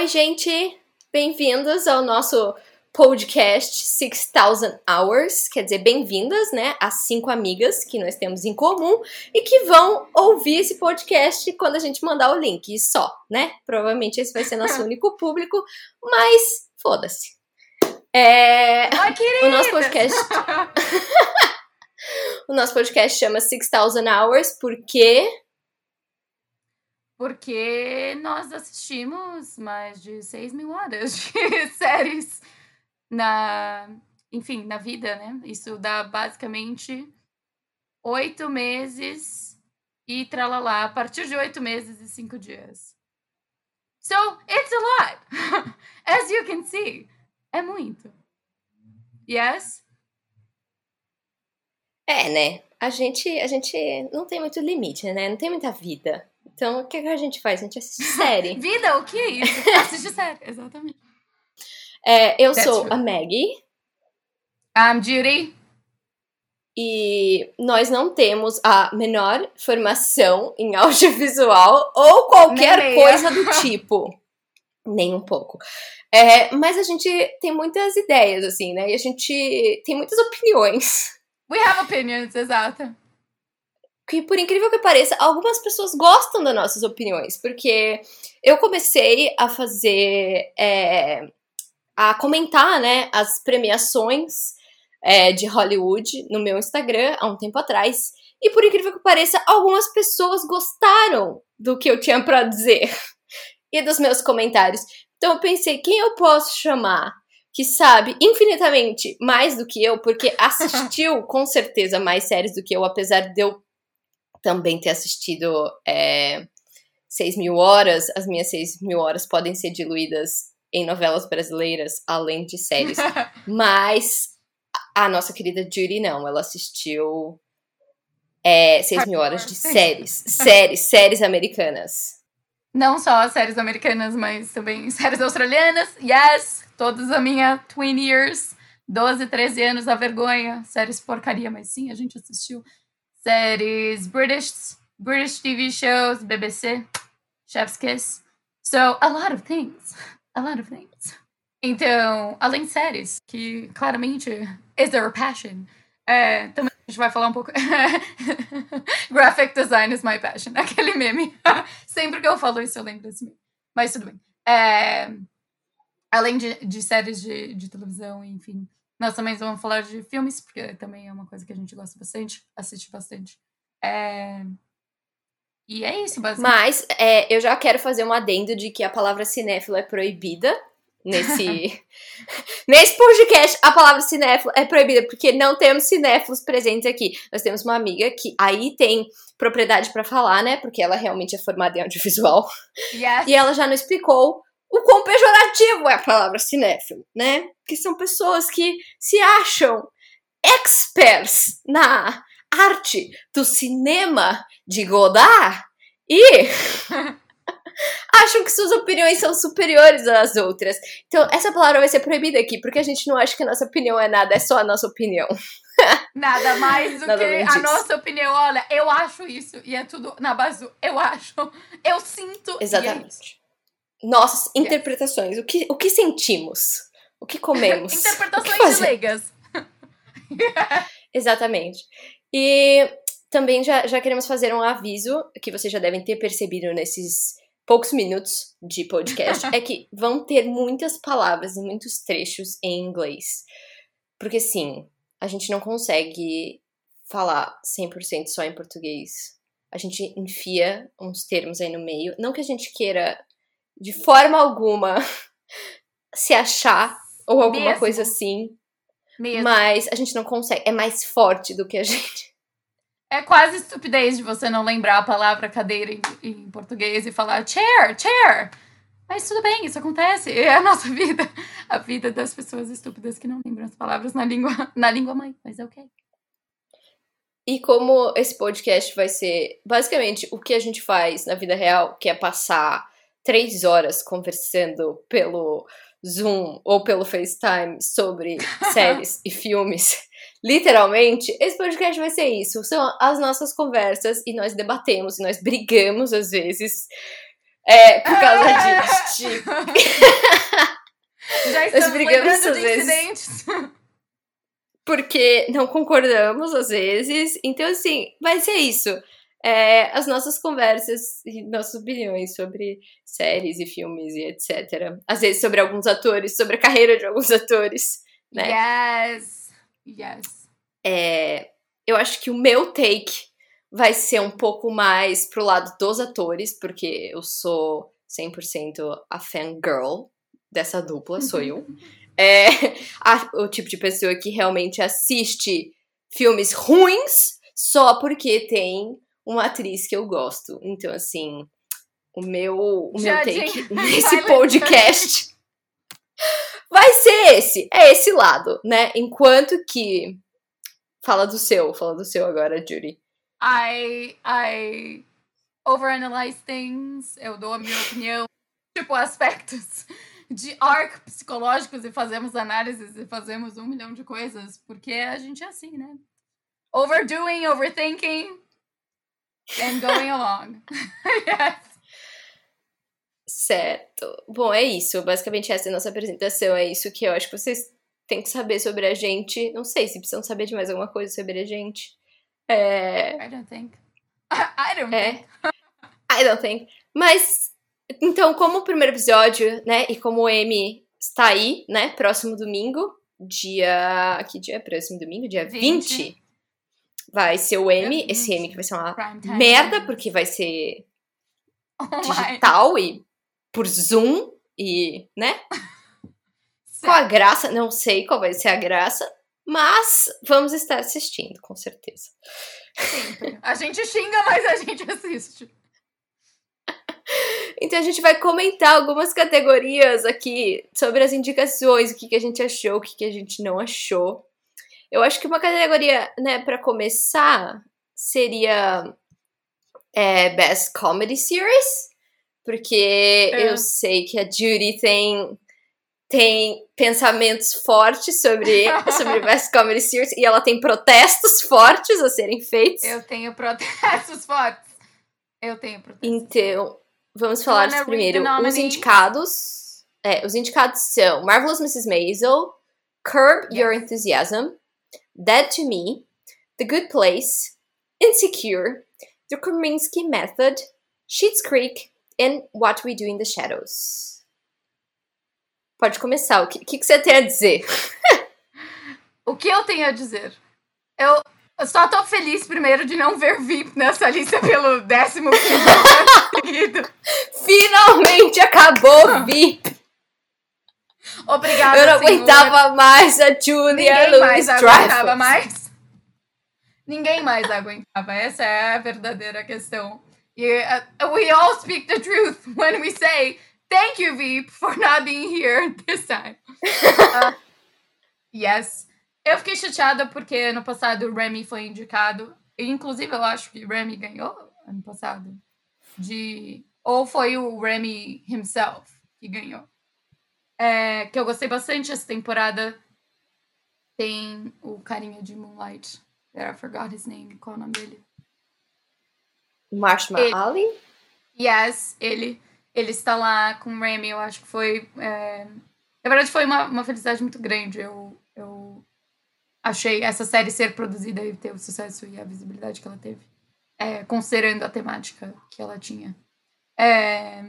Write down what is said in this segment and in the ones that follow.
Oi, gente! Bem-vindos ao nosso podcast 6000 Hours, quer dizer, bem-vindas, né, às cinco amigas que nós temos em comum e que vão ouvir esse podcast quando a gente mandar o link, e só, né? Provavelmente esse vai ser nosso único público, mas foda-se. É... Oi, o nosso podcast. o nosso podcast chama 6000 Hours porque porque nós assistimos mais de 6 mil horas de séries na, enfim, na vida, né? Isso dá basicamente oito meses e tralalá, a partir de oito meses e cinco dias. So, it's a lot! As you can see, é muito. Yes? É, né? A gente, a gente não tem muito limite, né? Não tem muita vida. Então, o que, que a gente faz? A gente assiste série. Vida, o que é isso? Assiste série, exatamente. É, eu That's sou true. a Maggie. I'm Judy. E nós não temos a menor formação em audiovisual ou qualquer coisa do tipo. Nem um pouco. É, mas a gente tem muitas ideias, assim, né? E a gente tem muitas opiniões. We have opinions, exato que, por incrível que pareça, algumas pessoas gostam das nossas opiniões, porque eu comecei a fazer. É, a comentar, né, as premiações é, de Hollywood no meu Instagram há um tempo atrás. E por incrível que pareça, algumas pessoas gostaram do que eu tinha para dizer e dos meus comentários. Então eu pensei, quem eu posso chamar que sabe infinitamente mais do que eu, porque assistiu com certeza mais séries do que eu, apesar de eu também ter assistido é, 6 mil horas, as minhas 6 mil horas podem ser diluídas em novelas brasileiras, além de séries. Mas a nossa querida Judy não, ela assistiu é, 6 mil horas de séries. séries, séries americanas. Não só séries americanas, mas também séries australianas. Yes! Todas a minha twin years. 12, 13 anos, a vergonha. Séries porcaria, mas sim, a gente assistiu séries, British British TV shows, BBC, Chef's Kiss. So, a lot of things. A lot of things. Então, além de séries, que claramente is our passion, é, também a gente vai falar um pouco. Graphic design is my passion. Aquele meme. Sempre que eu falo isso, eu lembro desse meme. Mas tudo bem. É, além de, de séries de, de televisão, enfim, nós também vamos falar de filmes, porque também é uma coisa que a gente gosta bastante, assiste bastante. É... E é isso, basicamente. Mas é, eu já quero fazer um adendo de que a palavra cinéfilo é proibida nesse nesse podcast a palavra cinéfilo é proibida porque não temos cinéfilos presentes aqui. Nós temos uma amiga que aí tem propriedade para falar, né? Porque ela realmente é formada em audiovisual. Yes. E ela já nos explicou o quão pejorativo é a palavra cinéfilo, né? Que são pessoas que se acham experts na arte do cinema de Godard e acham que suas opiniões são superiores às outras. Então, essa palavra vai ser proibida aqui, porque a gente não acha que a nossa opinião é nada, é só a nossa opinião. Nada mais do nada que a nossa opinião. Olha, eu acho isso, e é tudo na base do eu acho, eu sinto. É Exatamente nossas interpretações. O que, o que sentimos? O que comemos? interpretações que leigas. Exatamente. E também já, já queremos fazer um aviso que vocês já devem ter percebido nesses poucos minutos de podcast é que vão ter muitas palavras e muitos trechos em inglês. Porque sim, a gente não consegue falar 100% só em português. A gente enfia uns termos aí no meio. Não que a gente queira de forma alguma se achar ou alguma Mesmo. coisa assim. Mesmo. Mas a gente não consegue. É mais forte do que a gente. É quase estupidez de você não lembrar a palavra cadeira em, em português e falar chair, chair. Mas tudo bem, isso acontece. É a nossa vida. A vida das pessoas estúpidas que não lembram as palavras na língua, na língua mãe. Mas é ok. E como esse podcast vai ser basicamente o que a gente faz na vida real, que é passar três horas conversando pelo Zoom ou pelo FaceTime sobre séries e filmes. Literalmente, esse podcast vai ser isso. São as nossas conversas e nós debatemos e nós brigamos às vezes. É, por causa disso. Tipo. Já estamos brigamos às vezes. Porque não concordamos às vezes. Então, assim, vai ser isso. É, as nossas conversas e nossas opiniões sobre séries e filmes e etc. Às vezes sobre alguns atores, sobre a carreira de alguns atores, né? Yes! Yes. É, eu acho que o meu take vai ser um pouco mais pro lado dos atores, porque eu sou 100% a fangirl dessa dupla, sou eu. É a, o tipo de pessoa que realmente assiste filmes ruins só porque tem uma atriz que eu gosto. Então, assim, o meu, o meu take nesse podcast vai ser esse. É esse lado, né? Enquanto que. Fala do seu, fala do seu agora, Judy. I, I overanalyze things, eu dou a minha opinião, tipo, aspectos de arc psicológicos e fazemos análises e fazemos um milhão de coisas, porque a gente é assim, né? Overdoing, overthinking and going along. yes. Certo. Bom, é isso. Basicamente, essa é a nossa apresentação. É isso que eu acho que vocês têm que saber sobre a gente. Não sei se precisam saber de mais alguma coisa sobre a gente. É... I don't think. I don't é. think. I don't think. Mas, então, como o primeiro episódio, né, e como o M está aí, né, próximo domingo, dia... Que dia é próximo domingo? Dia 20. 20 vai ser o M, esse M que vai ser uma merda, porque vai ser digital e por Zoom e, né? Com a graça, não sei qual vai ser a graça, mas vamos estar assistindo, com certeza. Sempre. A gente xinga, mas a gente assiste. Então a gente vai comentar algumas categorias aqui sobre as indicações, o que, que a gente achou, o que, que a gente não achou. Eu acho que uma categoria, né, para começar, seria é, Best Comedy Series, porque é. eu sei que a Judy tem tem pensamentos fortes sobre, sobre Best Comedy Series e ela tem protestos fortes a serem feitos. Eu tenho protestos fortes. Eu tenho protestos. Então, vamos falar disso primeiro. Os indicados, é, os indicados são Marvelous Mrs. Maisel, Curb yes. Your Enthusiasm, Dead to Me, The Good Place, Insecure, The Kominsky Method, Sheets Creek and What We Do in the Shadows. Pode começar. O que, que, que você tem a dizer? o que eu tenho a dizer? Eu, eu só tô feliz, primeiro, de não ver VIP nessa lista pelo décimo seguido. Finalmente acabou VIP! Obrigada, Eu não senhor. aguentava mais a Julia Ninguém mais aguentava mais. Ninguém mais aguentava. Essa é a verdadeira questão. E uh, we all speak the truth when we say Thank you, Veep, for not being here this time. Uh, yes. Eu fiquei chateada porque ano passado o Remy foi indicado. Inclusive, eu acho que o Remy ganhou ano passado. De... Ou foi o Remy himself que ganhou. É, que eu gostei bastante essa temporada. Tem o carinha de Moonlight. That I forgot his name. Qual é o nome dele? Marshmallow Ali? Yes, ele ele está lá com o Remy, eu acho que foi. É... Na verdade, foi uma, uma felicidade muito grande. Eu, eu achei essa série ser produzida e ter o sucesso e a visibilidade que ela teve, é, considerando a temática que ela tinha. É...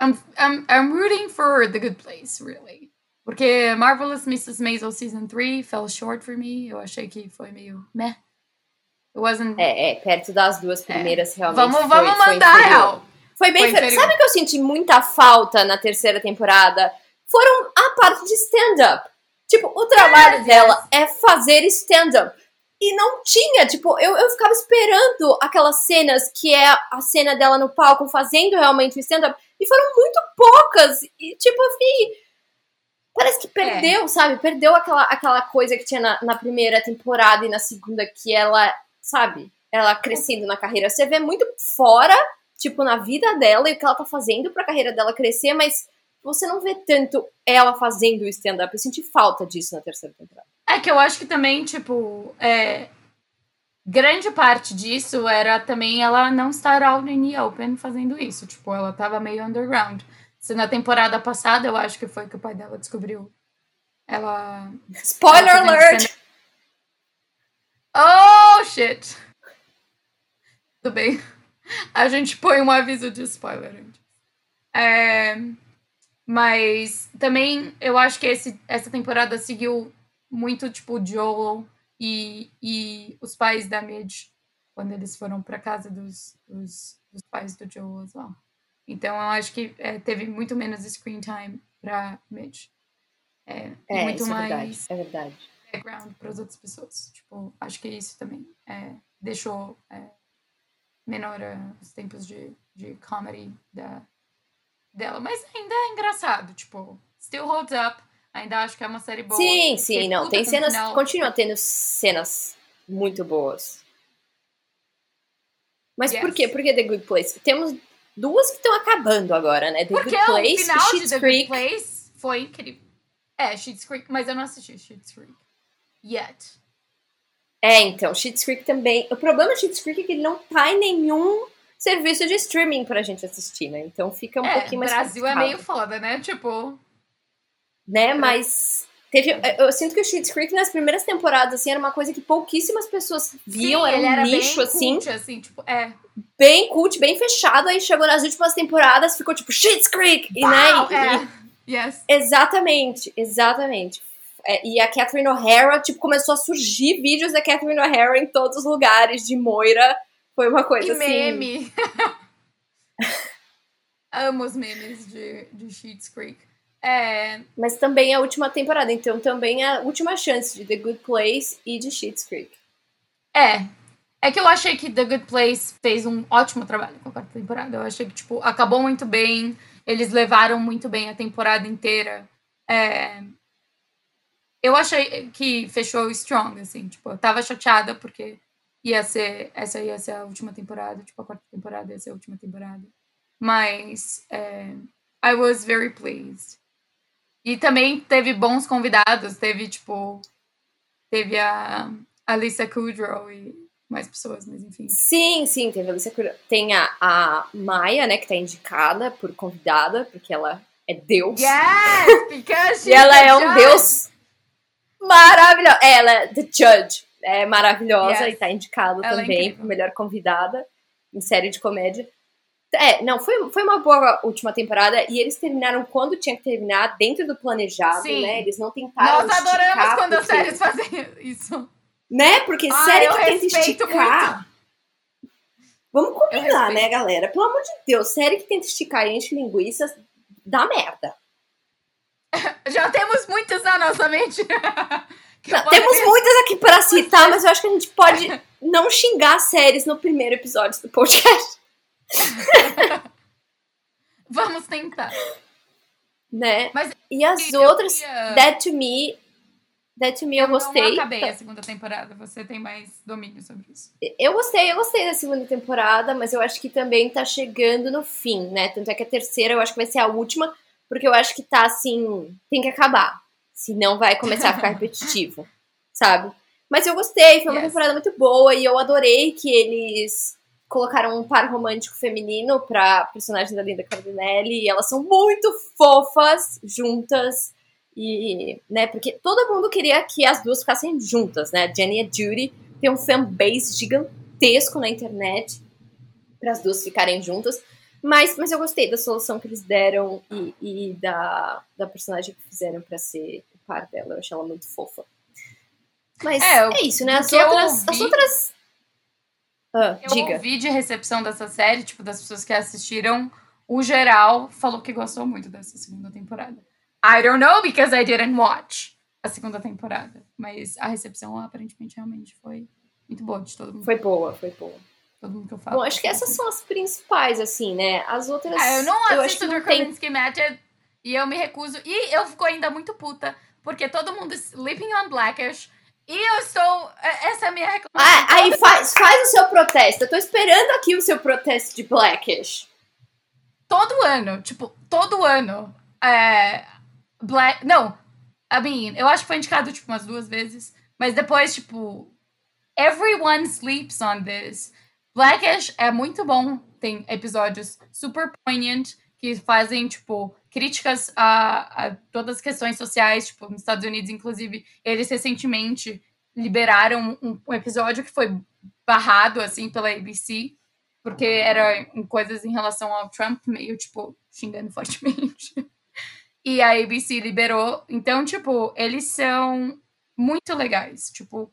I'm, I'm, I'm rooting for The Good Place, really. Porque Marvelous Mrs. Maisel Season 3 fell short for me. Eu achei que foi meio meh. It wasn't... É, é perto das duas primeiras, é. realmente. Vamos, foi, vamos mandar foi real. Foi bem. Foi Sabe que eu senti muita falta na terceira temporada? Foram a parte de stand-up. Tipo, o trabalho dela é fazer stand-up. E não tinha, tipo, eu, eu ficava esperando aquelas cenas que é a cena dela no palco fazendo realmente o stand-up. E foram muito poucas. E, tipo, eu fiquei. Parece que perdeu, é. sabe? Perdeu aquela, aquela coisa que tinha na, na primeira temporada e na segunda, que ela, sabe? Ela crescendo na carreira. Você vê muito fora tipo, na vida dela e o que ela tá fazendo pra carreira dela crescer, mas você não vê tanto ela fazendo o stand-up. Eu senti falta disso na terceira temporada. É que eu acho que também, tipo, é, grande parte disso era também ela não estar out in the open fazendo isso. Tipo, ela tava meio underground. Se na temporada passada, eu acho que foi que o pai dela descobriu. Ela. Spoiler ela alert! Oh, shit! Tudo bem. A gente põe um aviso de spoiler antes. É, mas também eu acho que esse, essa temporada seguiu muito, tipo, Joel e, e os pais da Midge, quando eles foram para casa dos, dos, dos, pais do Joel as well. Então eu acho que é, teve muito menos screen time para Midge. É, é muito isso mais é verdade, é background para as outras pessoas. Tipo, acho que isso também é, deixou é, menor os tempos de, de comedy da, dela. Mas ainda é engraçado, tipo, still holds up. Ainda acho que é uma série boa. Sim, sim, não. Tem cenas. Final. Continua tendo cenas muito boas. Mas yes. por quê? Por que The Good Place? Temos duas que estão acabando agora, né? The Porque Good Place o final e The Creek. Good Place foi incrível. É, Schitt's Creek, mas eu não assisti Schitt's Creek. Yet. É, então, Schitt's Creek também. O problema de Schitt's Creek é que ele não tá em nenhum serviço de streaming pra gente assistir, né? Então fica um é, pouquinho mais. O Brasil complicado. é meio foda, né? Tipo né? Mas teve, eu sinto que o Schitt's Creek nas primeiras temporadas assim era uma coisa que pouquíssimas pessoas viam, Sim, era um era nicho assim, cult, assim, tipo, é. Bem cult, bem fechado, aí chegou nas últimas temporadas, ficou tipo Schitt's Creek, e, né? E, é. yes. Exatamente, exatamente. É, e a Catherine O'Hara, tipo, começou a surgir vídeos da Catherine O'Hara em todos os lugares de Moira. Foi uma coisa e assim. meme. Amo os memes de, de Schitt's Creek. É. Mas também é a última temporada, então também é a última chance de The Good Place e de Schitt's Creek. É. É que eu achei que The Good Place fez um ótimo trabalho com a quarta temporada. Eu achei que, tipo, acabou muito bem. Eles levaram muito bem a temporada inteira. É... Eu achei que fechou strong, assim. Tipo, eu tava chateada porque ia ser... Essa ia ser a última temporada. Tipo, a quarta temporada ia ser a última temporada. Mas... É... I was very pleased. E também teve bons convidados, teve, tipo, teve a Alissa Kudrow e mais pessoas, mas enfim. Sim, sim, teve a Alissa Kudrow. Tem a, a Maia, né, que tá indicada por convidada, porque ela é Deus. Yes, because E ela é um Deus maravilhoso. Ela é The Judge. É maravilhosa yes. e tá indicada ela é também é melhor convidada em série de comédia. É, não, foi, foi uma boa última temporada e eles terminaram quando tinha que terminar, dentro do planejado, Sim. né? Eles não tentaram. Nós adoramos quando porque... as séries fazem isso. Né? Porque Ai, série que tenta esticar. Muito. Vamos combinar, né, galera? Pelo amor de Deus, série que tenta esticar e enche linguiças dá merda. Já temos muitas na nossa mente. Não, temos muitas aqui para citar, mas eu acho que a gente pode não xingar séries no primeiro episódio do podcast. Vamos tentar. Né? Mas e as outras, queria... Dead to Me, Dead to Me eu, eu gostei. Eu acabei a segunda temporada, você tem mais domínio sobre isso. Eu gostei, eu gostei da segunda temporada, mas eu acho que também tá chegando no fim, né? Tanto é que a terceira eu acho que vai ser a última, porque eu acho que tá assim, tem que acabar. Senão vai começar a ficar repetitivo, sabe? Mas eu gostei, foi uma yes. temporada muito boa e eu adorei que eles colocaram um par romântico feminino pra personagem da Linda Cardinelli e elas são muito fofas juntas e, né, porque todo mundo queria que as duas ficassem juntas, né, Jenny e Judy tem um fanbase gigantesco na internet para as duas ficarem juntas, mas, mas eu gostei da solução que eles deram e, e da, da personagem que fizeram para ser o par dela, eu achei ela muito fofa. Mas é, é isso, né? As outras, ouvi... as outras ah, eu diga. ouvi de recepção dessa série, tipo, das pessoas que assistiram, o geral falou que gostou muito dessa segunda temporada. I don't know because I didn't watch a segunda temporada. Mas a recepção aparentemente realmente foi muito boa de todo mundo. Foi boa, foi boa. Todo mundo que eu falo. Bom, acho que essas são as principais, assim, né? As outras. Ah, eu não assisto eu The Kominsky tem... Method e eu me recuso. E eu fico ainda muito puta, porque todo mundo sleeping on Blackish e eu estou. É, essa é a minha reclamação. Ah, aí faz, faz o seu protesto. Eu tô esperando aqui o seu protesto de Blackish. Todo ano, tipo, todo ano. É, Black. Não, I mean, eu acho que foi indicado, tipo, umas duas vezes. Mas depois, tipo. everyone sleeps on this. Blackish é muito bom, tem episódios super poignant que fazem, tipo, críticas a, a todas as questões sociais, tipo, nos Estados Unidos, inclusive, eles recentemente liberaram um, um episódio que foi barrado, assim, pela ABC, porque era coisas em relação ao Trump, meio, tipo, xingando fortemente. e a ABC liberou. Então, tipo, eles são muito legais, tipo,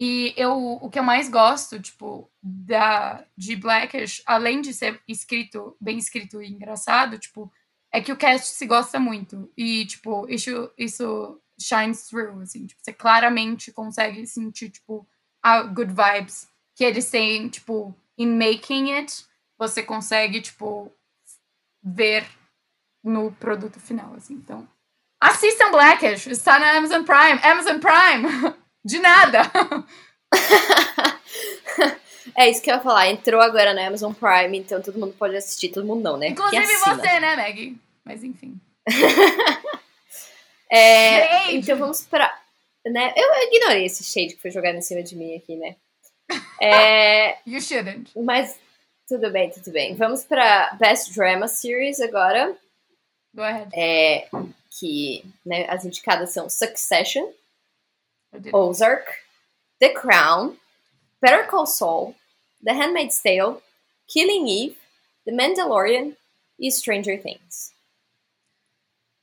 e eu, o que eu mais gosto, tipo, da, de Blackish, além de ser escrito, bem escrito e engraçado, tipo, é que o cast se gosta muito. E, tipo, isso, isso shines through, assim. Tipo, você claramente consegue sentir, tipo, a good vibes que eles têm, tipo, in making it, você consegue, tipo, ver no produto final, assim. Então, assistam Blackish, está na Amazon Prime. Amazon Prime! De nada! é isso que eu ia falar. Entrou agora na Amazon Prime, então todo mundo pode assistir. Todo mundo não, né? Inclusive você, né, Maggie? Mas enfim. é, então vamos pra. Né? Eu ignorei esse shade que foi jogado em cima de mim aqui, né? É, you shouldn't. Mas tudo bem, tudo bem. Vamos pra Best Drama Series agora. Go ahead. É, que né, as indicadas são Succession, Ozark, The Crown, Better Call Saul, The Handmaid's Tale, Killing Eve, The Mandalorian e Stranger Things.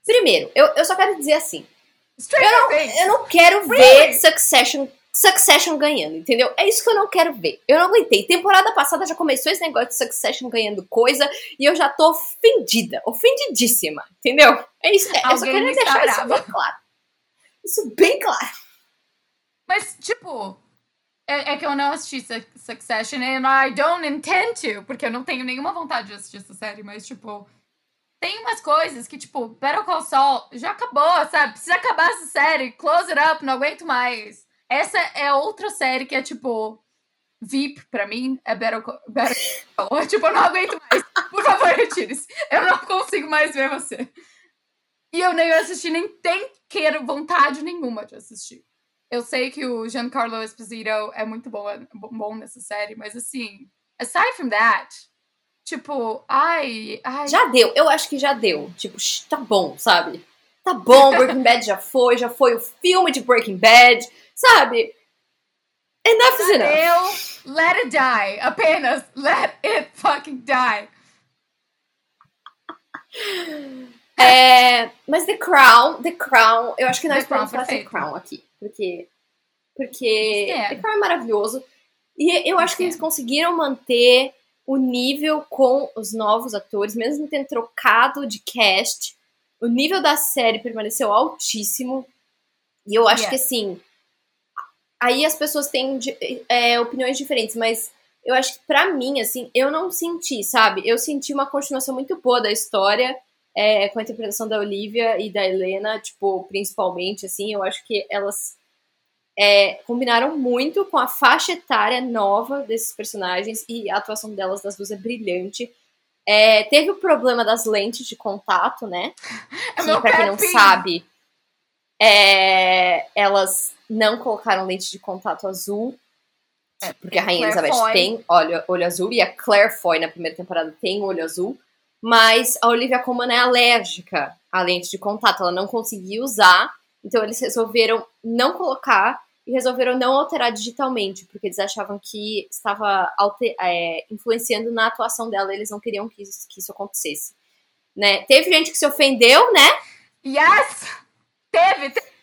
Primeiro, eu, eu só quero dizer assim. Stranger eu, não, Things. eu não quero Really? ver Succession, Succession ganhando, entendeu? É isso que eu não quero ver. Eu não aguentei. Temporada passada já começou esse negócio de Succession ganhando coisa e eu já tô ofendida, ofendidíssima, entendeu? É isso. É, eu só quero deixar isso bem claro. Isso bem claro. Mas, tipo, é, é que eu não assisti Su- Succession and I don't intend to, porque eu não tenho nenhuma vontade de assistir essa série, mas, tipo, tem umas coisas que, tipo, Better Call Saul já acabou, sabe? Precisa acabar essa série, close it up, não aguento mais. Essa é outra série que é, tipo, VIP pra mim, é Better Call, Better Call Saul. Tipo, eu não aguento mais. Por favor, retire-se. Eu não consigo mais ver você. E eu nem assisti, nem tenho quero vontade nenhuma de assistir. Eu sei que o Giancarlo Esposito é muito bom, bom nessa série, mas assim, aside from that, tipo, ai, ai. Já deu, eu acho que já deu. Tipo, tá bom, sabe? Tá bom, Breaking Bad já foi, já foi o filme de Breaking Bad, sabe? Enough is já enough. deu, let it die. Apenas let it fucking die. É, mas The Crown, The Crown, eu acho que nós podemos falar The. Crown aqui. Porque, porque É. The Crown é maravilhoso. E eu acho que É. eles conseguiram manter o nível com os novos atores, mesmo tendo trocado de cast. O nível da série permaneceu altíssimo. E eu acho Yeah. que assim. Aí as pessoas têm é, opiniões diferentes, mas eu acho que pra mim, assim, eu não senti, sabe? Eu senti uma continuação muito boa da história é, com a interpretação da Olivia e da Helena, tipo, principalmente, assim, eu acho que elas é, combinaram muito com a faixa etária nova desses personagens e a atuação delas, das duas, é brilhante. É, teve o problema das lentes de contato, né? É Que, pra quem não sabe, é, elas não colocaram lente de contato azul. Porque a Rainha Claire Elizabeth Foy. tem olho, olho azul e a Claire Foy na primeira temporada tem olho azul. Mas a Olivia Colman é alérgica à lente de contato, ela não conseguia usar. Então eles resolveram não colocar e resolveram não alterar digitalmente, porque eles achavam que estava alter- é, influenciando na atuação dela, eles não queriam que isso, que isso acontecesse. Né? Teve gente que se ofendeu, né? Yes! Teve, teve.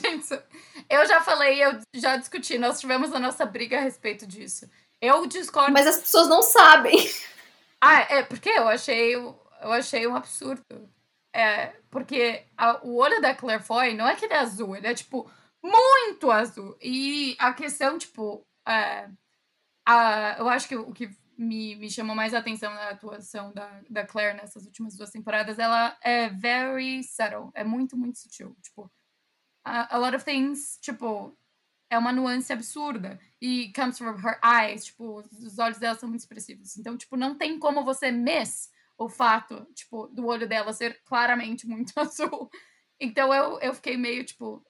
Gente, eu já falei, eu já discuti, nós tivemos a nossa briga a respeito disso. Eu discordo. Mas as pessoas não sabem. Ah, é porque eu achei, eu achei um absurdo. É, porque a- o olho da Claire Foy não é que ele é azul, ele é, tipo, muito azul. E a questão, tipo, é, a, eu acho que o que me, me chamou mais a atenção na atuação da, da Claire nessas últimas duas temporadas, ela é very subtle, é muito, muito sutil. Tipo, a, a lot of things, tipo, é uma nuance absurda. E comes from her eyes, tipo, os olhos dela são muito expressivos. Então, tipo, não tem como você miss o fato, tipo, do olho dela ser claramente muito azul. Então eu, eu fiquei meio, tipo,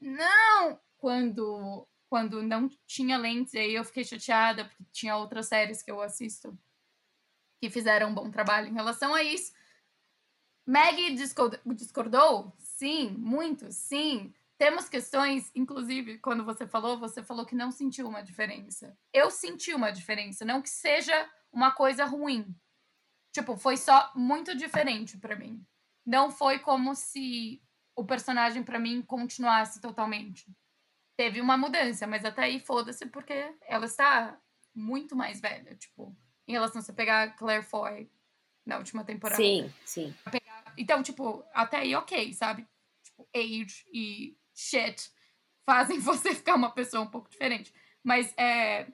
não! Quando, quando não tinha lentes, aí eu fiquei chateada, porque tinha outras séries que eu assisto que fizeram um bom trabalho em relação a isso. Maggie discordou? Sim, muito, sim. Temos questões, inclusive, quando você falou, você falou que não sentiu uma diferença. Eu senti uma diferença, não que seja uma coisa ruim. Tipo, foi só muito diferente para mim. Não foi como se o personagem para mim continuasse totalmente. Teve uma mudança, mas até aí foda-se porque ela está muito mais velha, tipo, em relação a você pegar Claire Foy na última temporada. Sim, sim. Então, tipo, até aí ok, sabe? Tipo, age e shit fazem você ficar uma pessoa um pouco diferente. Mas é.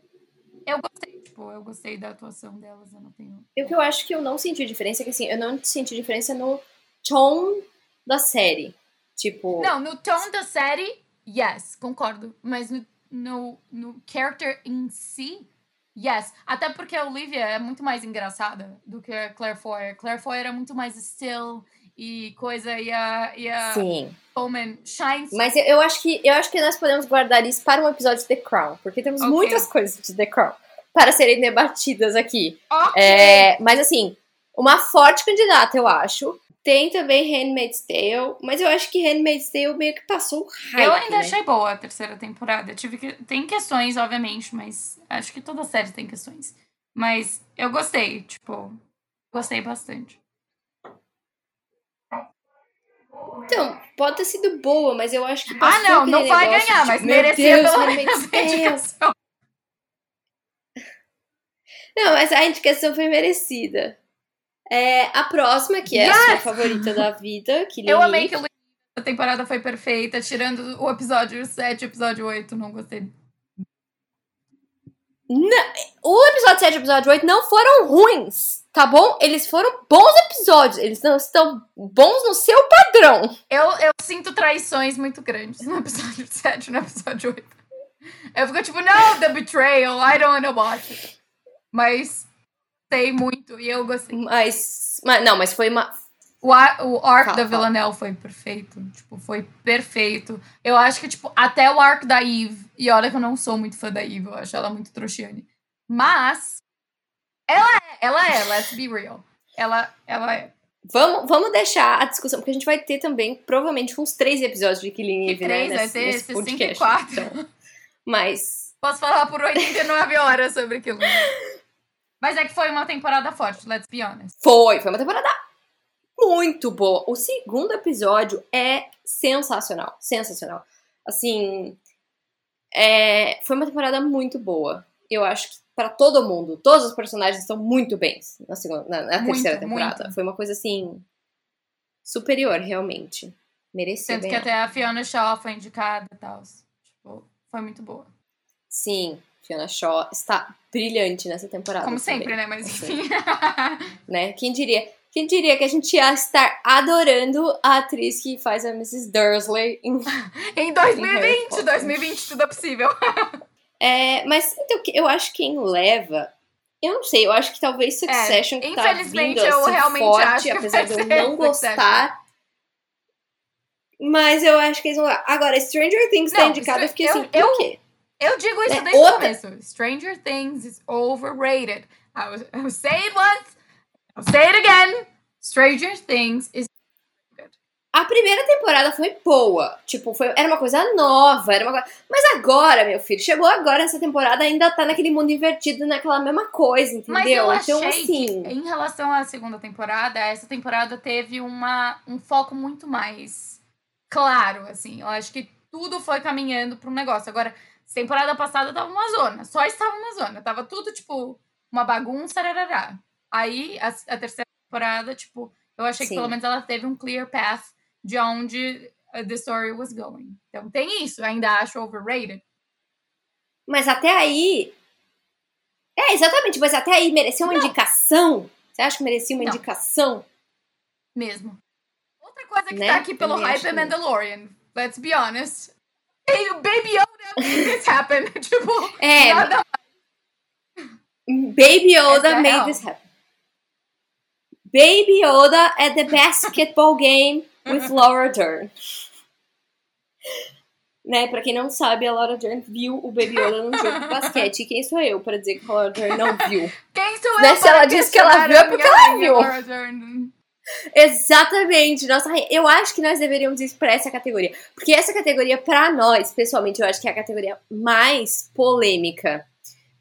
Eu gostei, tipo, eu gostei da atuação delas, eu não tenho. O que eu acho que eu não senti diferença é que assim, eu não senti diferença no tom da série. Tipo. Não, no tom da série, yes, concordo. Mas no, no, no character em si, yes. Até porque a Olivia é muito mais engraçada do que a Claire Foy. Claire Foy era muito mais still e coisa e a, e a Sim. Coleman shines. Mas eu, eu, acho que, eu acho que nós podemos guardar isso para um episódio de The Crown, porque temos Ok. muitas coisas de The Crown para serem debatidas aqui. Ok. É, mas assim, uma forte candidata, eu acho. Tem também Handmaid's Tale, mas eu acho que Handmaid's Tale meio que passou o hype, Eu ainda né? achei boa a terceira temporada. Eu tive que... Tem questões, obviamente, mas acho que toda série tem questões. Mas eu gostei, tipo, gostei bastante. Então, pode ter sido boa, mas eu acho que Ah, passou não, aquele não vai negócio, ganhar, tipo, mas merecia Deus, pelo Handmaid's menos a Tale. indicação. Não, mas a indicação foi merecida. É, a próxima, que é a sua Yes! favorita da vida, que Eu amei que a temporada foi perfeita, tirando o episódio 7 e o episódio 8, não gostei. O episódio 7 e o episódio 8 não foram ruins, tá bom? Eles foram bons episódios. Eles não estão bons no seu padrão. Eu, eu sinto traições muito grandes no episódio 7 e no episódio 8. Eu fico tipo, não, the betrayal, I don't wanna watch it. Mas sei muito e eu gostei. Mas, mas não, mas foi uma. O, ar, o arc Fala, da. Villanelle foi perfeito. Tipo, foi perfeito. Eu acho que, tipo, até o arc da Eve. E olha que eu não sou muito fã da Eve, eu acho ela muito trouxiane. Mas. Ela é, ela é, let's be real. Ela, ela é. Vamos, vamos deixar a discussão, porque a gente vai ter também, provavelmente, uns três episódios de Killing Eve, três, né? vai nesse- ter nesse podcast. 64. Então, mas. Posso falar por 89 horas sobre aquilo. Mas é que foi uma temporada forte, let's be honest. Foi, foi uma temporada muito boa. O segundo episódio é sensacional, sensacional. Assim, é, foi uma temporada muito boa. Eu acho que pra todo mundo, todos os personagens estão muito bens na, segunda, na, na Muito, terceira temporada. muito. Foi uma coisa assim superior, realmente. Mereceu Tanto que até a Fiona Shaw foi indicada e tal. Tipo, foi muito boa. Sim, Fiona Shaw está brilhante nessa temporada. Como também, sempre, né? Mas enfim. né? Quem diria? Quem diria que a gente ia estar adorando a atriz que faz a Mrs. Dursley em em Harry 2020, Potter. 2020 tudo é possível. É, mas então, eu acho que quem leva. Eu não sei, eu acho que talvez Succession que tá É, infelizmente, vindo eu assim, realmente forte, apesar de eu não gostar. Mas eu acho que eles vão lá. Agora, Stranger Things tá Não, indicado, eu fiquei eu- assim, por eu- quê? Eu digo isso É, desde o começo. Stranger Things is overrated. I will, I will say it once, I'll say it again. Stranger Things is A primeira temporada foi boa. Tipo, foi, era uma coisa nova, era uma coisa. Mas agora, meu filho, chegou agora essa temporada, ainda tá naquele mundo invertido, naquela mesma coisa, entendeu? Mas eu achei então, assim. que, em relação à segunda temporada, essa temporada teve uma, um foco muito mais claro, assim. Eu acho que tudo foi caminhando para um negócio. Agora, temporada passada tava uma zona, só estava uma zona. Tava tudo, tipo, uma bagunça, rarará. Aí, a, a terceira temporada, tipo, eu achei Sim. que pelo menos ela teve um clear path de onde uh, the story was going. Então, tem isso. Ainda acho overrated. Mas até aí. É, exatamente, mas até aí merecia uma Não. indicação? Você acha que merecia uma Não. indicação? Mesmo. Outra coisa que Né? tá aqui pelo Também hype é Mandalorian. Let's be honest. Baby Yoda this happen. tipo, É, nada Baby Yoda é made real. this happen. Baby Yoda at the basketball game with Laura Dern. né, pra quem não sabe, a Laura Dern viu o Baby Yoda num jogo de basquete. E quem sou eu pra dizer que a Laura Dern não viu? Quem sou eu? Né, se ela diz que ela viu, é porque ela viu. Laura Dern? Exatamente. Nossa, eu acho que nós deveríamos ir pra essa categoria. Porque essa categoria, pra nós, pessoalmente, eu acho que é a categoria mais polêmica.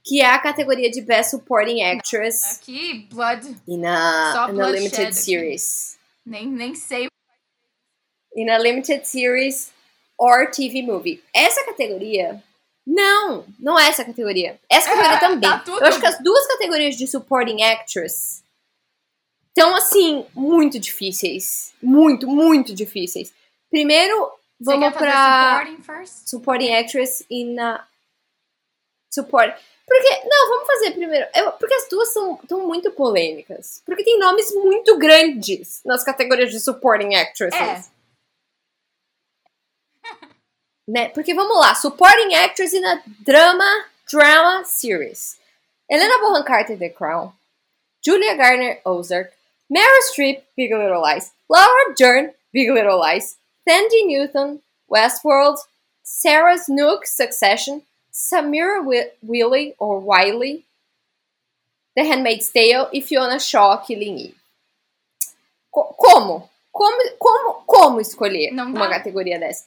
Que é a categoria de Best Supporting Actress Aqui, Blood. e na, Só na Limited aqui. Series. Nem, nem sei. E na Limited Series or TV Movie. Essa categoria. Não, não é essa categoria. Essa categoria Ah, também. tá. Eu acho que as duas categorias de Supporting Actress estão, assim, muito difíceis. Muito, muito difíceis. Primeiro, vamos pra supporting first? Supporting Actress e na. Support. Porque. Não, vamos fazer primeiro. eu- porque as duas são tão muito polêmicas. Porque tem nomes muito grandes nas categorias de Supporting Actresses. É. Né? Porque vamos lá, Supporting Actress in a Drama Drama Series. Helena Bonham Carter, The Crown. Julia Garner, Ozark. Meryl Streep, Big Little Lies. Laura Dern, Big Little Lies. Sandy Newton, Westworld. Sarah Snook, Succession. Samira Wi- Wiley, or Wiley. The Handmaid's Tale. E Fiona Shaw, Killing Eve. Co- como? Como, como, como escolher Não uma categoria dessa?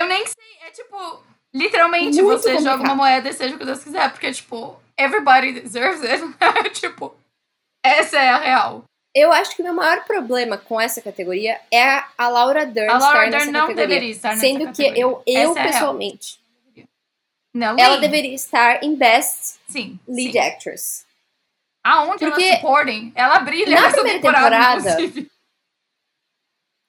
Eu nem sei. É tipo, literalmente Muito você complicado. joga uma moeda e seja o que Deus quiser. Porque, tipo, everybody deserves it. tipo, essa é a real. Eu acho que o meu maior problema com essa categoria é a Laura Dern A Laura Dern não categoria. deveria estar nessa Sendo que categoria. eu, eu Essa é pessoalmente, Não, ela deveria estar em Best Sim. Lead sim. Actress. Aonde Porque ela supporting, ela brilha na primeira temporada, temporada-.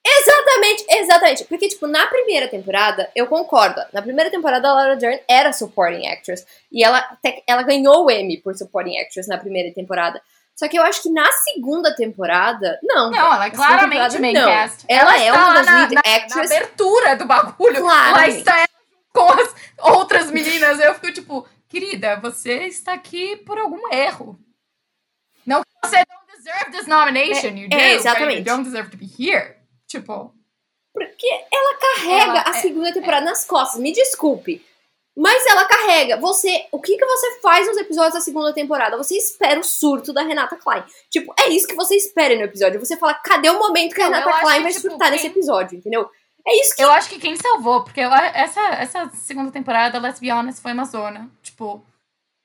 Exatamente, exatamente. Porque, tipo, na primeira temporada, eu concordo. Na primeira temporada, a Laura Dern era Supporting Actress. E ela, ela ganhou o Emmy por Supporting Actress na primeira temporada. Só que eu acho que na segunda temporada, não. Não, ela é claramente main não. cast. Ela, é está uma lá das na, lead na, actress. na abertura do bagulho. Lá Claramente. está ela com as outras meninas. Eu fico tipo, querida, você está aqui por algum erro. Não que você don't deserve this nomination, you é, do, exatamente. but you don't deserve to be here. Tipo, Porque ela carrega Ela a é- segunda temporada nas costas. Me desculpe. Mas ela carrega. Você. O que, que você faz nos episódios da segunda temporada? Você espera o surto da Renata Klein. Tipo, é isso que você espera no episódio. Você fala, cadê o momento que a Não, Renata acho Klein que, vai tipo, surtar nesse quem- episódio, entendeu? É isso que. eu acho que quem salvou, porque eu- essa, essa segunda temporada, let's be honest, foi uma zona. Tipo,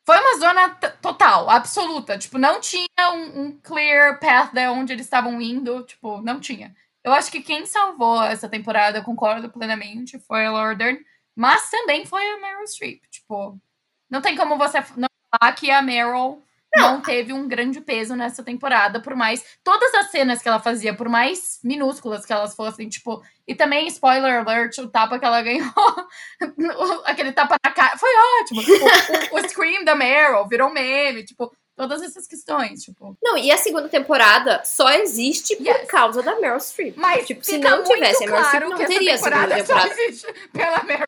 foi uma zona total, absoluta. Tipo, não tinha um, um clear path de onde eles estavam indo. Tipo, não tinha. Eu acho que quem salvou essa temporada, eu concordo plenamente, foi a Laura Dern. Mas também foi a Meryl Streep. Tipo, não tem como você não falar que a Meryl não. teve um grande peso nessa temporada, por mais. Todas as cenas que ela fazia, por mais minúsculas que elas fossem, tipo. E também, spoiler alert, o tapa que ela ganhou. aquele tapa na cara. Foi ótimo. O, o- o Scream da Meryl virou meme, tipo, todas essas questões, tipo. Não, e a segunda temporada só existe por Yes. causa da Meryl Streep. Mas tipo, se não tivesse a Meryl Streep, claro não teria a segunda temporada só existe pela Meryl.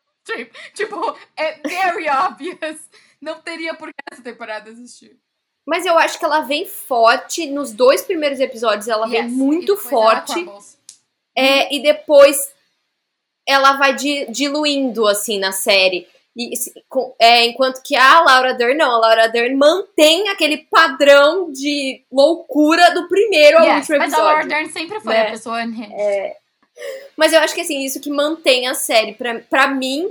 Tipo, é very obvious. Não teria por que essa temporada existir. Mas eu acho que ela vem forte. Nos dois primeiros episódios, ela vem Yes, muito depois ela forte. É, e depois ela vai di- diluindo, assim, na série. E, é, enquanto que a Laura Dern, não. A Laura Dern mantém aquele padrão de loucura do primeiro ao Yes, último mas a Laura episódio. Dern sempre foi né? a pessoa unhinged. Mas eu acho que, assim, isso que mantém a série, pra, pra mim,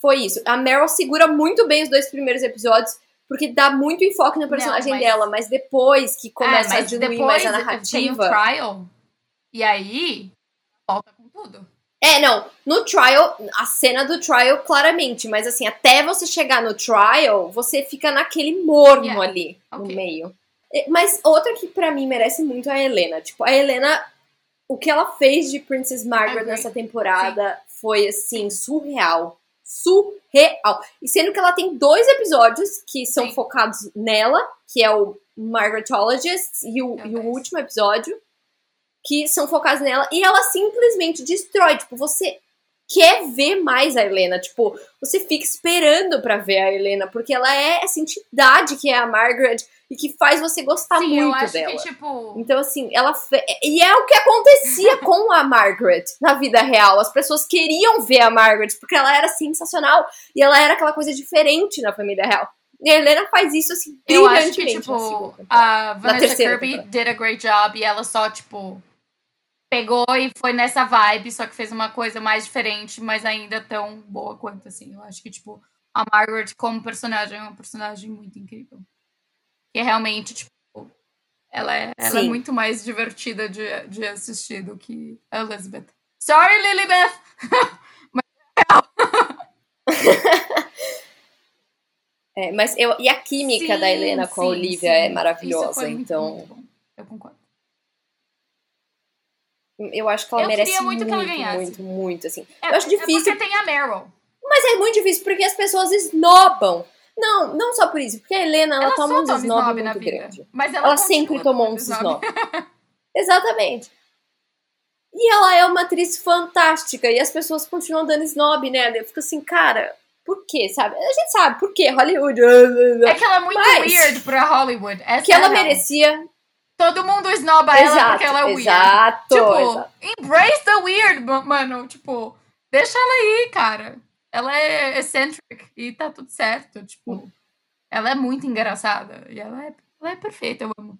foi isso. A Meryl segura muito bem os dois primeiros episódios, porque dá muito enfoque no personagem mas- dela. Mas depois que começa É, a diluir mais a Tem o narrativa... trial. E aí, volta com tudo. É, não. No trial, a cena do trial, claramente. Mas assim, até você chegar no trial, você fica naquele morno Yeah. ali, no Ok. meio. E- Mas outra que pra mim merece muito é a Helena. Tipo, a Helena, o que ela fez de Princess Margaret Agree. nessa temporada foi, assim, surreal. Surreal. E sendo que ela tem dois episódios que são Sim. focados nela, que é o Margaretologist e o, e o último episódio, que são focados nela, e ela simplesmente destrói. Tipo, você quer ver mais a Helena. Tipo, você fica esperando para ver a Helena, porque ela é essa entidade que é a Margaret e que faz você gostar Sim, muito eu acho dela. que, tipo. Então, assim, ela. Fe... E é o que acontecia com a Margaret na vida real. As pessoas queriam ver a Margaret porque ela era sensacional e ela era aquela coisa diferente na família real. E a Helena faz isso, assim, Eu acho brilhantemente. que, tipo, a Vanessa Kirby did a great job e ela só, tipo, pegou e foi nessa vibe, só que fez uma coisa mais diferente, mas ainda tão boa quanto, assim. Eu acho que, tipo, a Margaret como personagem é uma personagem muito incrível. Que é realmente, tipo, ela é, ela é muito mais divertida de, de assistir do que a Elizabeth. Sorry, Lilibeth! É, mas eu, e a química da Sim, Helena com a Olivia sim. é maravilhosa. então. Eu concordo. Eu acho que ela Eu merece queria muito muito, que ela ganhasse. muito, muito, assim. É, eu acho difícil, É porque tem a Meryl. mas é muito difícil porque as pessoas esnobam. Não, não só por isso, porque a Helena, ela, Ela toma uns toma snob snob muito grande. Mas ela, Ela sempre tomou uns snob. Exatamente. E ela é uma atriz fantástica e as pessoas continuam dando snob nela. Eu fico assim, cara, por quê, sabe? A gente sabe por quê, Hollywood. É que ela é muito Mas- weird pra Hollywood. Essa Que ela é a real. merecia. Todo mundo esnoba ela exato, porque ela é weird. exato, Tipo, exato. embrace the weird, ma- mano. Tipo, deixa ela aí, cara. Ela é eccentric e tá tudo certo. Tipo, ela é muito engraçada. E ela é, ela é perfeita, eu amo.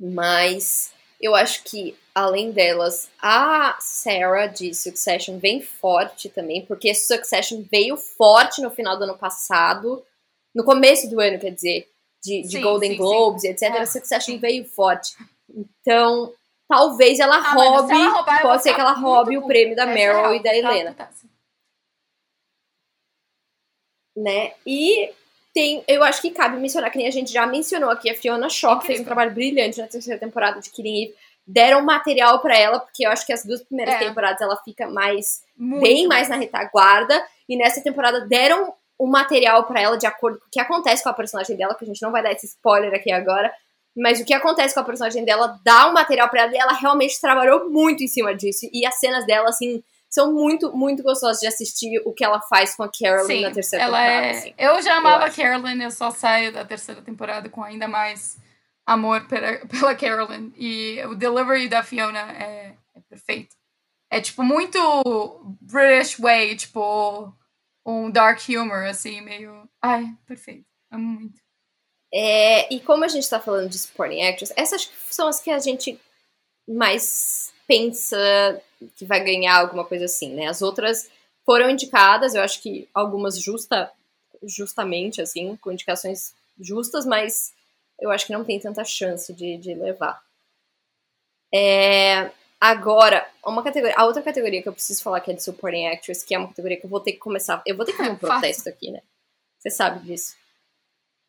Mas eu acho que, além delas, a Sarah de Succession vem forte também, porque Succession veio forte no final do ano passado, no começo do ano, quer dizer, de, de Sim, Golden sim, Globes, etc. É, Succession sim. veio forte. Então, talvez ela Ah, roube, ela roubar, pode ser que ela roube o prêmio da é Meryl real, e da ficar Helena, putaça. né? E tem, eu acho que cabe mencionar, que nem a gente já mencionou aqui, a Fiona Shaw, que fez um trabalho brilhante na terceira temporada de Killing Eve. Deram material pra ela, porque eu acho que as duas primeiras É. temporadas ela fica mais Muito. bem mais na retaguarda, e nessa temporada deram um material pra ela de acordo com o que acontece com a personagem dela, que a gente não vai dar esse spoiler aqui agora, mas o que acontece com a personagem dela dá um material pra ela e ela realmente trabalhou muito em cima disso. E as cenas dela, assim, são muito, muito gostosas de assistir o que ela faz com a Carolyn Sim, na terceira ela temporada. é... assim. Eu já amava acho. Carolyn, eu só saio da terceira temporada com ainda mais amor pela, pela Carolyn. E o delivery da Fiona é, é perfeito. É, tipo, muito British way, tipo, um dark humor, assim, meio... Ai, perfeito. Amo muito. É, e como a gente tá falando de supporting actress, essas são as que a gente mais pensa que vai ganhar alguma coisa assim, né? As outras foram indicadas, eu acho que algumas justa, justamente, assim, com indicações justas, mas eu acho que não tem tanta chance de, de levar. É, agora, uma categoria, a outra categoria que eu preciso falar que é de supporting actress, que é uma categoria que eu vou ter que começar, eu vou ter que fazer um protesto aqui, né? Você sabe disso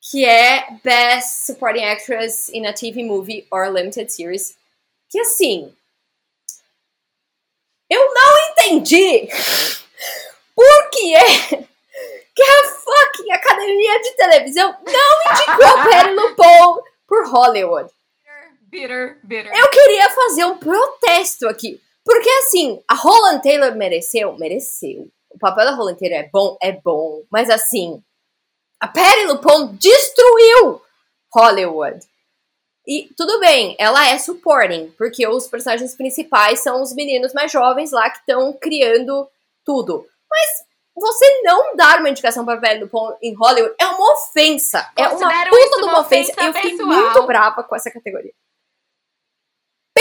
que é Best Supporting Actress in a TV Movie or Limited Series. Que assim, eu não entendi por que é que a fucking Academia de Televisão não indicou Perry LuPone por Hollywood. Bitter, bitter. Eu queria fazer um protesto aqui. Porque assim, a Holland Taylor mereceu? Mereceu. O papel da Holland Taylor é bom? É bom. Mas assim, a Patty LuPone destruiu Hollywood. E tudo bem, ela é supporting, porque os personagens principais são os meninos mais jovens lá que estão criando tudo. Mas você não dar uma indicação para Patty LuPone em Hollywood é uma ofensa. É uma Considero puta isso de uma uma ofensa. ofensa Eu fiquei muito brava com essa categoria.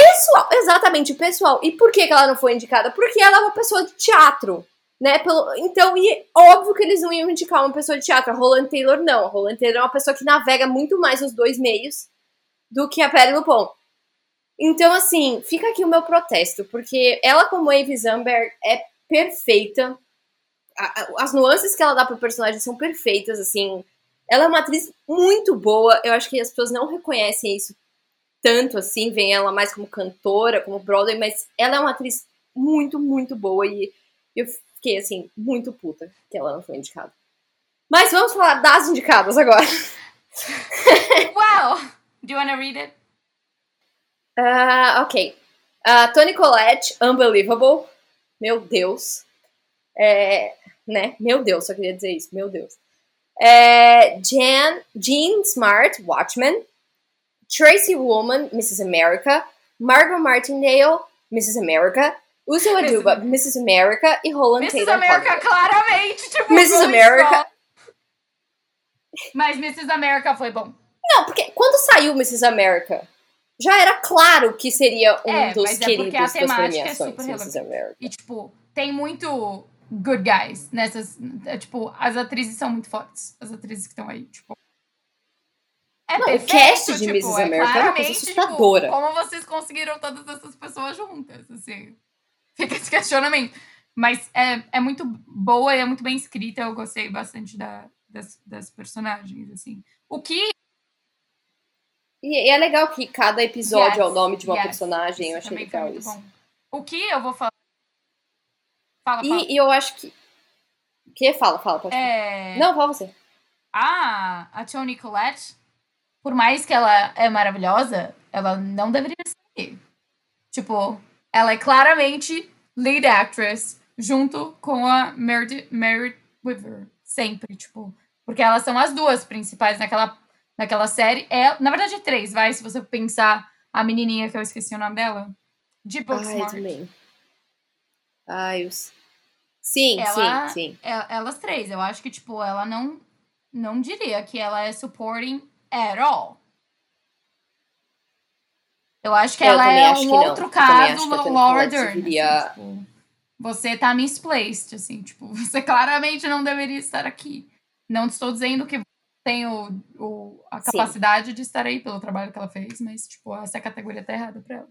Pessoal, exatamente, pessoal. E por que, que ela não foi indicada? Porque ela é uma pessoa de teatro, né? Pelo, então, e óbvio que eles não iam indicar uma pessoa de teatro. A Roland Taylor não. A Roland Taylor é uma pessoa que navega muito mais os dois meios do que a Perry LuPone. Então, assim, fica aqui o meu protesto, porque ela, como Ave Zamberg, é perfeita. As nuances que ela dá pro personagem são perfeitas, assim. Ela é uma atriz muito boa. Eu acho que as pessoas não reconhecem isso tanto assim, veem ela mais como cantora, como Broadway, mas ela é uma atriz muito, muito boa e eu fiquei, assim, muito puta que ela não foi indicada. Mas vamos falar das indicadas agora. Wow! Do you wanna read it? Ah, ok. Ah, Toni Collette, Unbelievable. Meu Deus. É, né? Meu Deus, só queria dizer isso, meu Deus. É, Jan, Jean Smart, Watchmen. Tracy Woman, Mrs. America. Margot Martindale, Mrs. America. Uso Aduba, Mrs. America. E Roland Mrs. Taylor America, Hollywood. claramente, tipo, Mrs. America. Mas Mrs. America foi bom. Não, porque quando saiu Mrs. America, já era claro que seria um É, dos mas é porque queridos a das é premiações, super Mrs. America. E, tipo, tem muito good guys nessas. é, tipo, as atrizes são muito fortes. As atrizes que estão aí, tipo. É Não, o perfeito, cast de tipo, Mrs. é America é uma coisa claramente, assustadora. Tipo, como vocês conseguiram todas essas pessoas juntas, assim. Fica esse questionamento. Mas é, é muito boa e é muito bem escrita. Eu gostei bastante da, das, das personagens, assim. O que E, e é legal que cada episódio é o Yes, nome de uma yes. personagem, eu achei legal isso. bom. O que eu vou falar? Fala, fala. E, e eu acho que. O que? Fala, fala, pode. É, Não, fala você. a, a Toni Collette, por mais que ela é maravilhosa, ela não deveria ser. Tipo, ela é claramente lead actress junto com a Meredith, Meredith Weaver. Sempre, tipo. Porque elas são as duas principais naquela, naquela série. É, na verdade, três, vai, se você pensar a menininha que eu esqueci o nome dela. De Ai, Booksmart. também. Ai, os... Sim, Ela- sim, sim. É- elas três. Eu acho que, tipo, ela não, não diria que ela é supporting at all. Eu acho que Eu ela é um não. outro também caso, Toni Laura Dern. assim, tipo, você tá misplaced, assim, tipo, você claramente não deveria estar aqui. Não estou dizendo que tem o, a Sim. capacidade de estar aí pelo trabalho que ela fez, mas, tipo, essa categoria tá errada pra ela.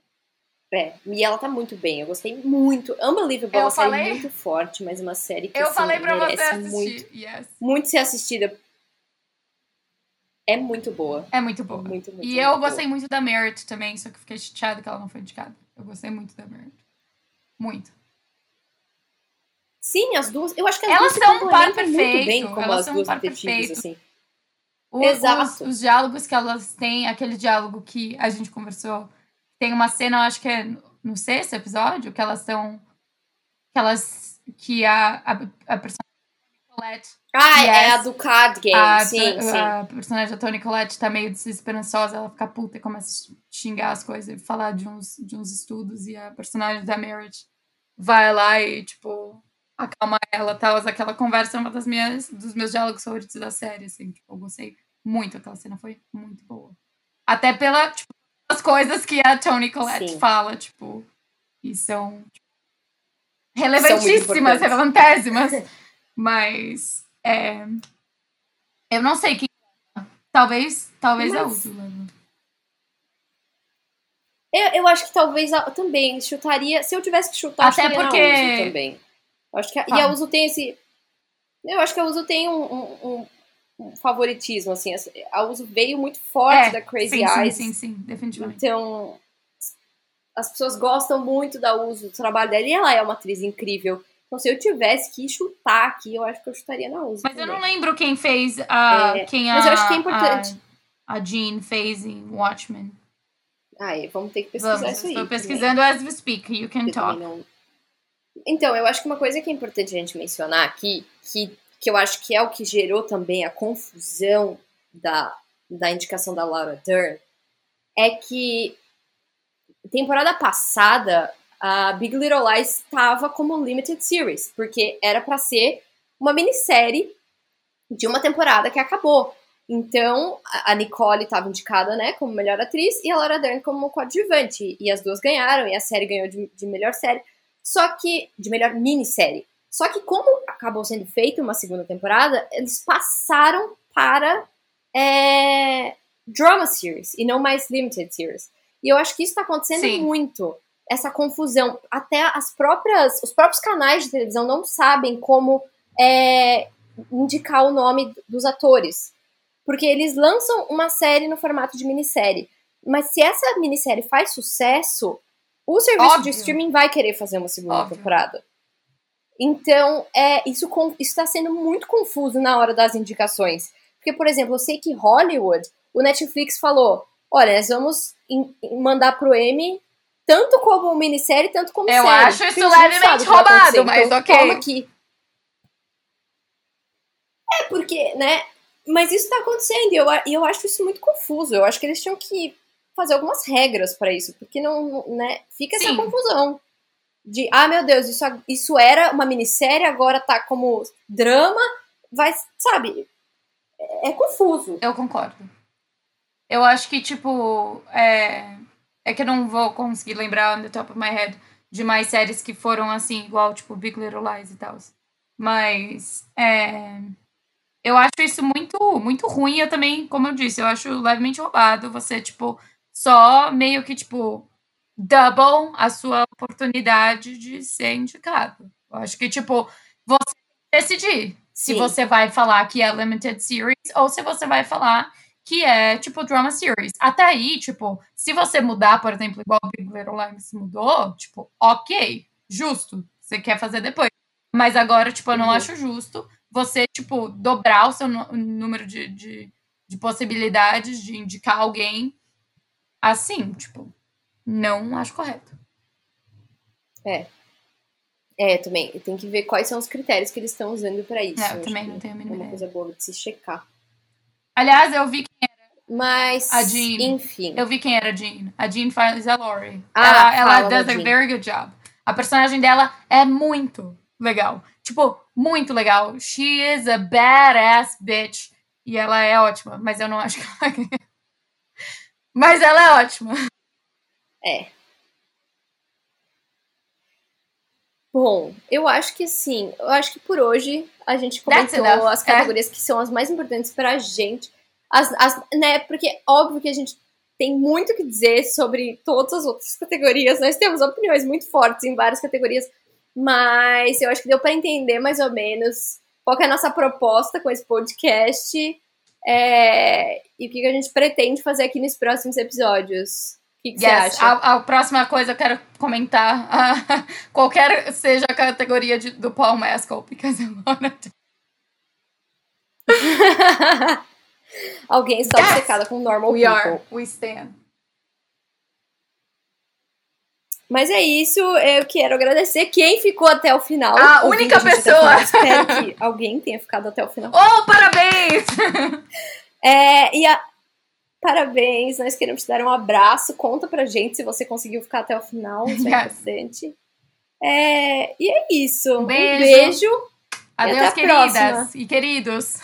É, e ela tá muito bem, eu gostei muito. Unbelievable é Eu uma série falei- muito forte, mas uma série que Eu assim, falei pra você assistir. muito, Yes. muito ser assistida. É muito boa. É muito boa. muito, muito, E muito eu boa. gostei muito da Merit também, só que fiquei chateada que ela não foi indicada. Eu gostei muito da Merit. Muito. Sim, as duas. Eu acho que as Elas duas são um par complementam muito perfeito, bem como elas as são um duas par perfeito. assim. O- Exato. Os, os diálogos que elas têm, aquele diálogo que a gente conversou, tem uma cena, eu acho que é no- no sexto episódio, que elas estão. Que elas. Que a, a, a personagem Colette Ah, é Yes. a do card game. a, sim, sim. a personagem da Toni Collette tá meio desesperançosa, ela fica puta e começa a xingar as coisas e falar de uns, de uns estudos, e a personagem da Merit vai lá e, tipo, acalma ela tal. Aquela conversa é uma das minhas, dos meus diálogos favoritos da série, assim, tipo, eu gostei muito, aquela cena foi muito boa. Até pela, tipo, as coisas que a Toni Collette Sim. fala, tipo, e são tipo, relevantíssimas, relevantésimas. Mas é, eu não sei quem. Talvez, talvez a Mas- Úrsula. Eu, eu acho que talvez a- também chutaria. Se eu tivesse que chutar, Até chutaria porque- na Uso também. Eu acho que a, e a. Uso tem esse. Eu acho que a Uso tem um, um- um- favoritismo, assim. A Uso veio muito forte É, da Crazy sim, sim, Eyes. sim, sim, definitivamente. Então, as pessoas gostam muito da Uso, do trabalho dela, e ela é uma atriz incrível. Então, se eu tivesse que chutar aqui, eu acho que eu chutaria na Uso. Mas eu também. não lembro quem fez a. É, quem a, mas eu acho que é importante. A, a Jean fez em Watchmen. Ai, vamos ter que pesquisar Vamos, isso aí. estou também. pesquisando as we speak. You can Eu talk. não- Então, eu acho que uma coisa que é importante a gente mencionar aqui, que, que eu acho que é o que gerou também a confusão da, da indicação da Laura Dern, é que temporada passada a Big Little Lies estava como limited series, porque era para ser uma minissérie de uma temporada que acabou. Então, a Nicole estava indicada, né, como melhor atriz e a Laura Dern como coadjuvante. E as duas ganharam, e a série ganhou de, de melhor série. Só que. de melhor minissérie. Só que, como acabou sendo feita uma segunda temporada, eles passaram para é, drama series e não mais limited series. E eu acho que isso está acontecendo Sim. muito. Essa confusão. Até as próprias. Os próprios canais de televisão não sabem como é, indicar o nome dos atores. Porque eles lançam uma série no formato de minissérie. Mas se essa minissérie faz sucesso, o serviço Óbvio. de streaming vai querer fazer uma segunda Óbvio. temporada. Então, é, isso está sendo muito confuso na hora das indicações. Porque, por exemplo, eu sei que Hollywood, o Netflix falou: olha, nós vamos mandar pro Emmy tanto como minissérie, tanto como Eu série. acho isso Porque levemente roubado, acontecer. mas Então, ok. Toma aqui. É, porque, né? Mas isso tá acontecendo e eu, eu acho isso muito confuso. Eu acho que eles tinham que fazer algumas regras para isso, porque não, né? Fica essa Sim. confusão. De, ah, meu Deus, isso, isso era uma minissérie, agora tá como drama. Vai, sabe? É, é confuso. Eu concordo. Eu acho que, tipo, é... é que eu não vou conseguir lembrar on the top of my head de mais séries que foram assim, igual, tipo, Big Little Lies e tal. Mas é... eu acho isso muito, muito ruim. Eu também, como eu disse, eu acho levemente roubado você, tipo, só meio que, tipo, double a sua oportunidade de ser indicado. Eu acho que, tipo, você decidir se Sim. você vai falar que é limited series ou se você vai falar que é, tipo, drama series. Até aí, tipo, se você mudar, por exemplo, igual o Big Little Lies mudou, tipo, ok, justo, você quer fazer depois. Mas agora, tipo, eu não Uhum. acho justo você, tipo, dobrar o seu número de, de, de possibilidades de indicar alguém assim, tipo, não acho correto. É, também. Tem que ver quais são os critérios que eles estão usando pra isso. É, eu também não tenho a É mínima uma ideia. coisa boa de se checar. Aliás, eu vi, Mas, A Jean. enfim. eu vi quem era a Jean. A Jean faz a Lori. Ah, ela ela does a Jean. very good job. A personagem dela é muito legal. Tipo, muito legal. She is a badass bitch. E ela é ótima, mas eu não acho que ela ganha. Mas ela é ótima. É. Bom, eu acho que sim. Eu acho que por hoje a gente comentou as categorias que são as mais importantes pra gente. As, as, né, porque óbvio que a gente tem muito o que dizer sobre todas as outras categorias. Nós temos opiniões muito fortes em várias categorias, mas eu acho que deu pra entender mais ou menos qual é a nossa proposta com esse podcast é, e o que, que a gente pretende fazer aqui nos próximos episódios. Que, que você Yes. acha? A, a próxima coisa eu quero comentar. qualquer seja a categoria de- do Paul Mescal, because I wanna do- Alguém está Yes! obcecada com normal We people. are. We stand. Mas é isso, eu quero agradecer quem ficou até o final. A única o pessoa. final. Espero que alguém tenha ficado até o final. Oh, parabéns! É, e a... parabéns, nós queremos te dar um abraço. Conta pra gente se você conseguiu ficar até o final, isso é importante. É, e é isso. Um Um beijo. beijo. Adeus, queridas e queridos.